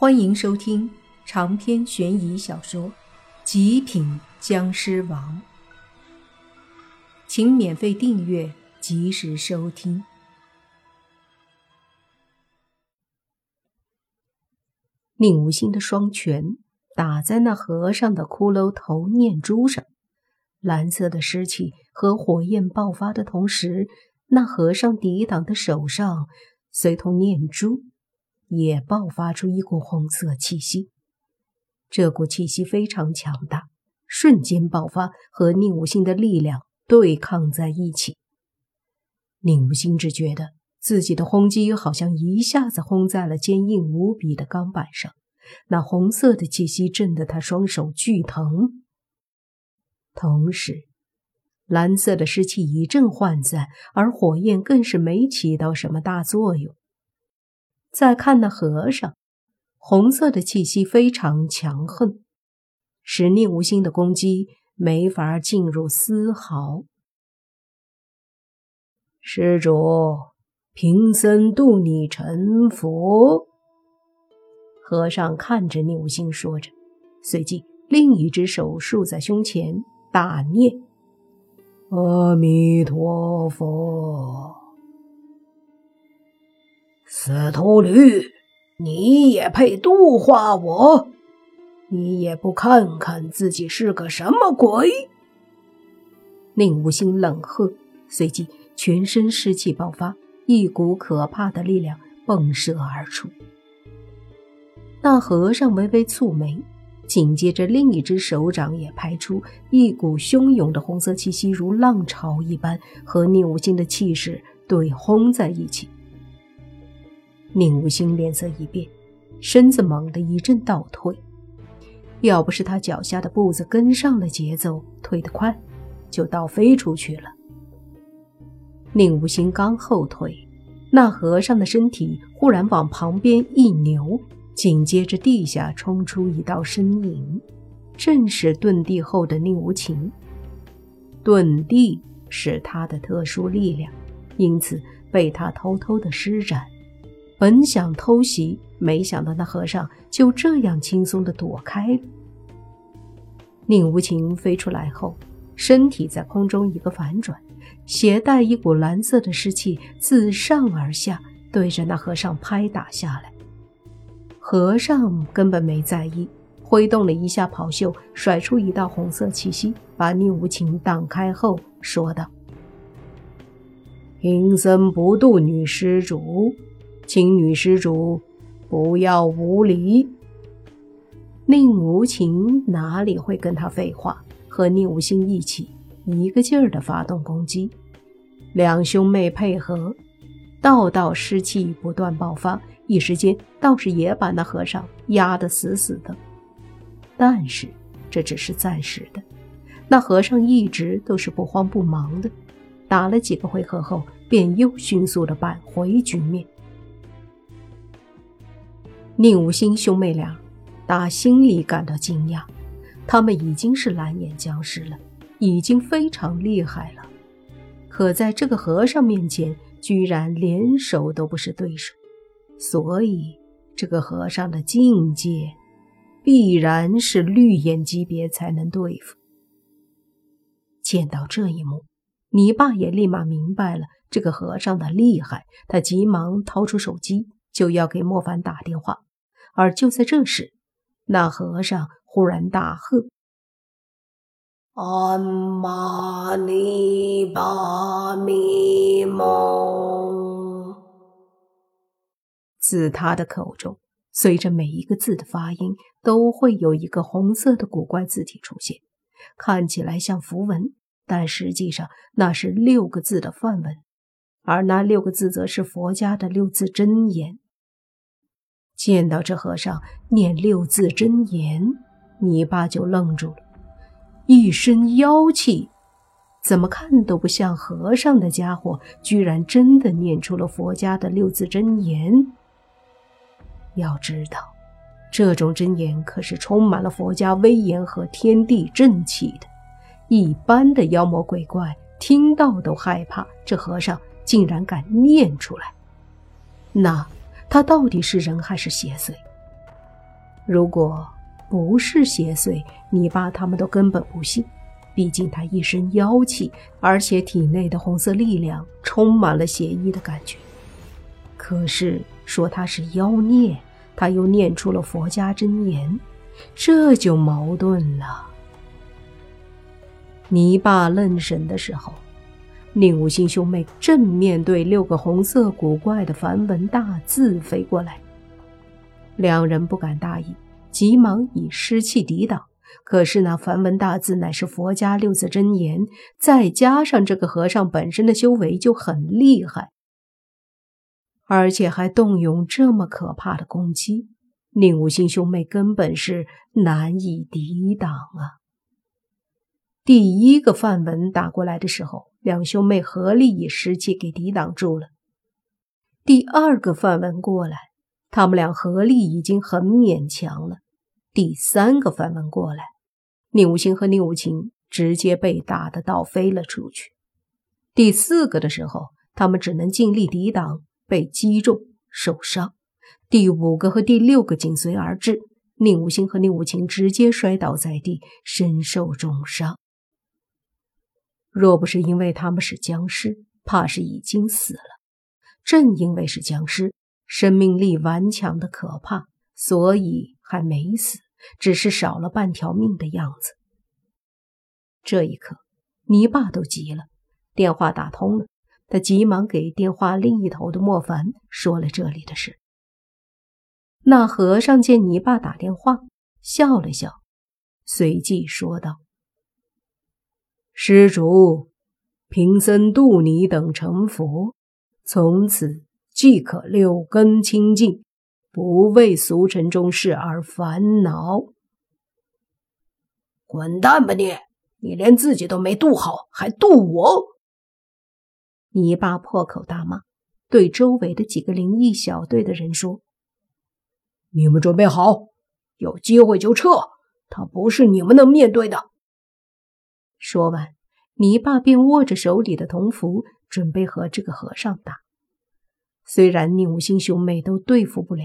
欢迎收听长篇悬疑小说《极品僵尸王》，请免费订阅，及时收听。宁无心的双拳打在那和尚的骷髅头念珠上，蓝色的湿气和火焰爆发的同时，那和尚抵挡的手上随同念珠。也爆发出一股红色气息，这股气息非常强大，瞬间爆发，和宁武星的力量对抗在一起。宁武星只觉得自己的轰击好像一下子轰在了坚硬无比的钢板上，那红色的气息震得他双手剧疼。同时，蓝色的湿气一阵涣散，而火焰更是没起到什么大作用。再看那和尚，红色的气息非常强横，使宁无心的攻击没法进入丝毫。施主，贫僧渡你成佛。和尚看着宁无心说着，随即另一只手竖在胸前，大念：“阿弥陀佛。”死秃驴，你也配度化我？你也不看看自己是个什么鬼！宁无心冷喝，随即全身湿气爆发，一股可怕的力量迸射而出。那和尚微微蹙眉，紧接着另一只手掌也拍出一股汹涌的红色气息，如浪潮一般和宁无心的气势对轰在一起。宁无心脸色一变，身子猛地一阵倒退。要不是他脚下的步子跟上了节奏，退得快，就倒飞出去了。宁无心刚后退，那和尚的身体忽然往旁边一扭，紧接着地下冲出一道身影，正是遁地后的宁无情。遁地是他的特殊力量，因此被他偷偷的施展。本想偷袭，没想到那和尚就这样轻松的躲开了。宁无情飞出来后，身体在空中一个反转，携带一股蓝色的湿气自上而下，对着那和尚拍打下来。和尚根本没在意，挥动了一下袍袖，甩出一道红色气息，把宁无情挡开后，说道：“贫僧不渡女施主。”请女施主不要无礼。宁无情哪里会跟他废话，和宁无心一起一个劲儿的发动攻击。两兄妹配合，道道湿气不断爆发，一时间倒是也把那和尚压得死死的。但是这只是暂时的，那和尚一直都是不慌不忙的，打了几个回合后，便又迅速的扳回局面。宁无心兄妹俩打心里感到惊讶，他们已经是蓝眼僵尸了，已经非常厉害了，可在这个和尚面前，居然连手都不是对手，所以这个和尚的境界必然是绿眼级别才能对付。见到这一幕，你爸也立马明白了这个和尚的厉害，他急忙掏出手机，就要给莫凡打电话。而就在这时，那和尚忽然大喝：“阿玛尼巴咪！”自他的口中，随着每一个字的发音，都会有一个红色的古怪字体出现，看起来像符文，但实际上那是六个字的梵文，而那六个字则是佛家的六字真言。见到这和尚念六字真言，你爸就愣住了，一身妖气，怎么看都不像和尚的家伙，居然真的念出了佛家的六字真言。要知道，这种真言可是充满了佛家威严和天地正气的，一般的妖魔鬼怪听到都害怕，这和尚竟然敢念出来，那。他到底是人还是邪祟？如果不是邪祟，你爸他们都根本不信。毕竟他一身妖气，而且体内的红色力量充满了邪异的感觉。可是说他是妖孽，他又念出了佛家真言，这就矛盾了。泥巴愣神的时候，宁武星兄妹正面对六个红色古怪的梵文大字飞过来，两人不敢大意，急忙以湿气抵挡。可是那梵文大字乃是佛家六字真言，再加上这个和尚本身的修为就很厉害，而且还动用这么可怕的攻击，宁武星兄妹根本是难以抵挡啊！第一个范文打过来的时候，两兄妹合力以湿气给抵挡住了。第二个范文过来，他们俩合力已经很勉强了。第三个范文过来，宁武星和宁武琴直接被打得倒飞了出去。第四个的时候，他们只能尽力抵挡，被击中受伤。第五个和第六个紧随而至，宁武星和宁武琴直接摔倒在地，身受重伤。若不是因为他们是僵尸，怕是已经死了。正因为是僵尸，生命力顽强的可怕，所以还没死。只是少了半条命的样子。这一刻，泥巴都急了，电话打通了，他急忙给电话另一头的莫凡说了这里的事。那和尚见泥巴打电话，笑了笑，随即说道：“施主，贫僧渡你等成佛，从此即可六根清净。”不为俗尘中事而烦恼。滚蛋吧你！你连自己都没渡好，还渡我！泥巴破口大骂，对周围的几个灵异小队的人说：“你们准备好，有机会就撤。他不是你们能面对的。”说完，泥巴便握着手里的铜符，准备和这个和尚打。虽然宁武星兄妹都对付不了。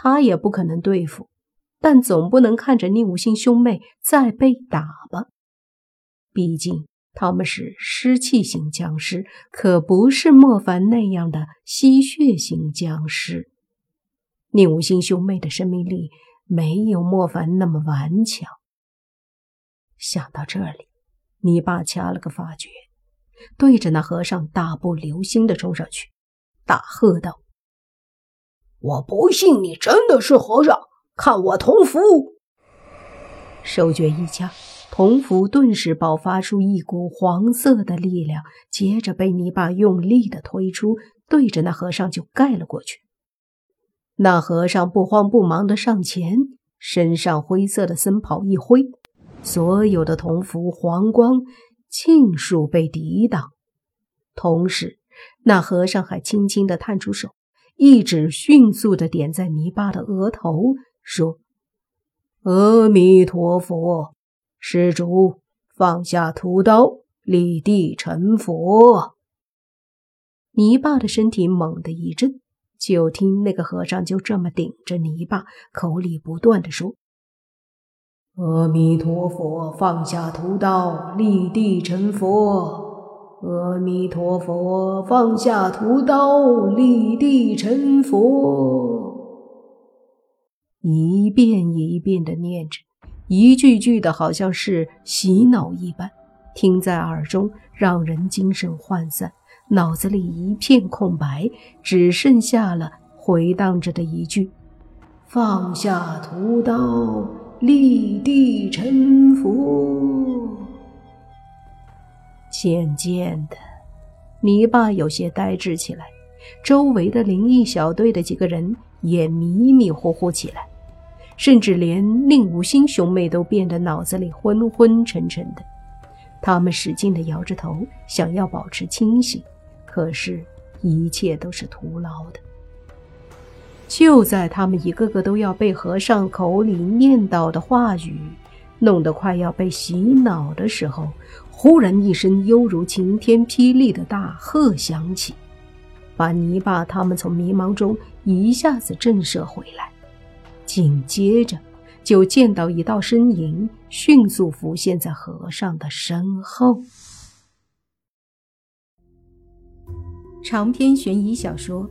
他也不可能对付，但总不能看着宁武星兄妹再被打吧？毕竟他们是湿气型僵尸，可不是莫凡那样的吸血型僵尸。宁武星兄妹的生命力没有莫凡那么顽强。想到这里，你爸掐了个发觉，对着那和尚大步流星的冲上去，大喝道。我不信你真的是和尚，看我铜符！手诀一掐，铜符顿时爆发出一股黄色的力量，接着被你爸用力的推出，对着那和尚就盖了过去。那和尚不慌不忙的上前，身上灰色的僧袍一挥，所有的铜符黄光尽数被抵挡。同时，那和尚还轻轻的探出手。一指迅速的点在泥巴的额头，说：“阿弥陀佛，施主放下屠刀，立地成佛。”泥巴的身体猛地一震，就听那个和尚就这么顶着泥巴，口里不断的说：“阿弥陀佛，放下屠刀，立地成佛。”阿弥陀佛，放下屠刀，立地成佛。一遍一遍的念着，一句句的，好像是洗脑一般，听在耳中，让人精神涣散，脑子里一片空白，只剩下了回荡着的一句：“放下屠刀，立地成佛。”渐渐的，泥巴有些呆滞起来，周围的灵异小队的几个人也迷迷糊糊起来，甚至连令五星兄妹都变得脑子里昏昏沉沉的。他们使劲的摇着头，想要保持清醒，可是，一切都是徒劳的。就在他们一个个都要被和尚口里念叨的话语弄得快要被洗脑的时候，忽然一声犹如晴天霹雳的大喝响起，把泥巴他们从迷茫中一下子震慑回来。紧接着，就见到一道身影迅速浮现在和尚的身后。长篇悬疑小说《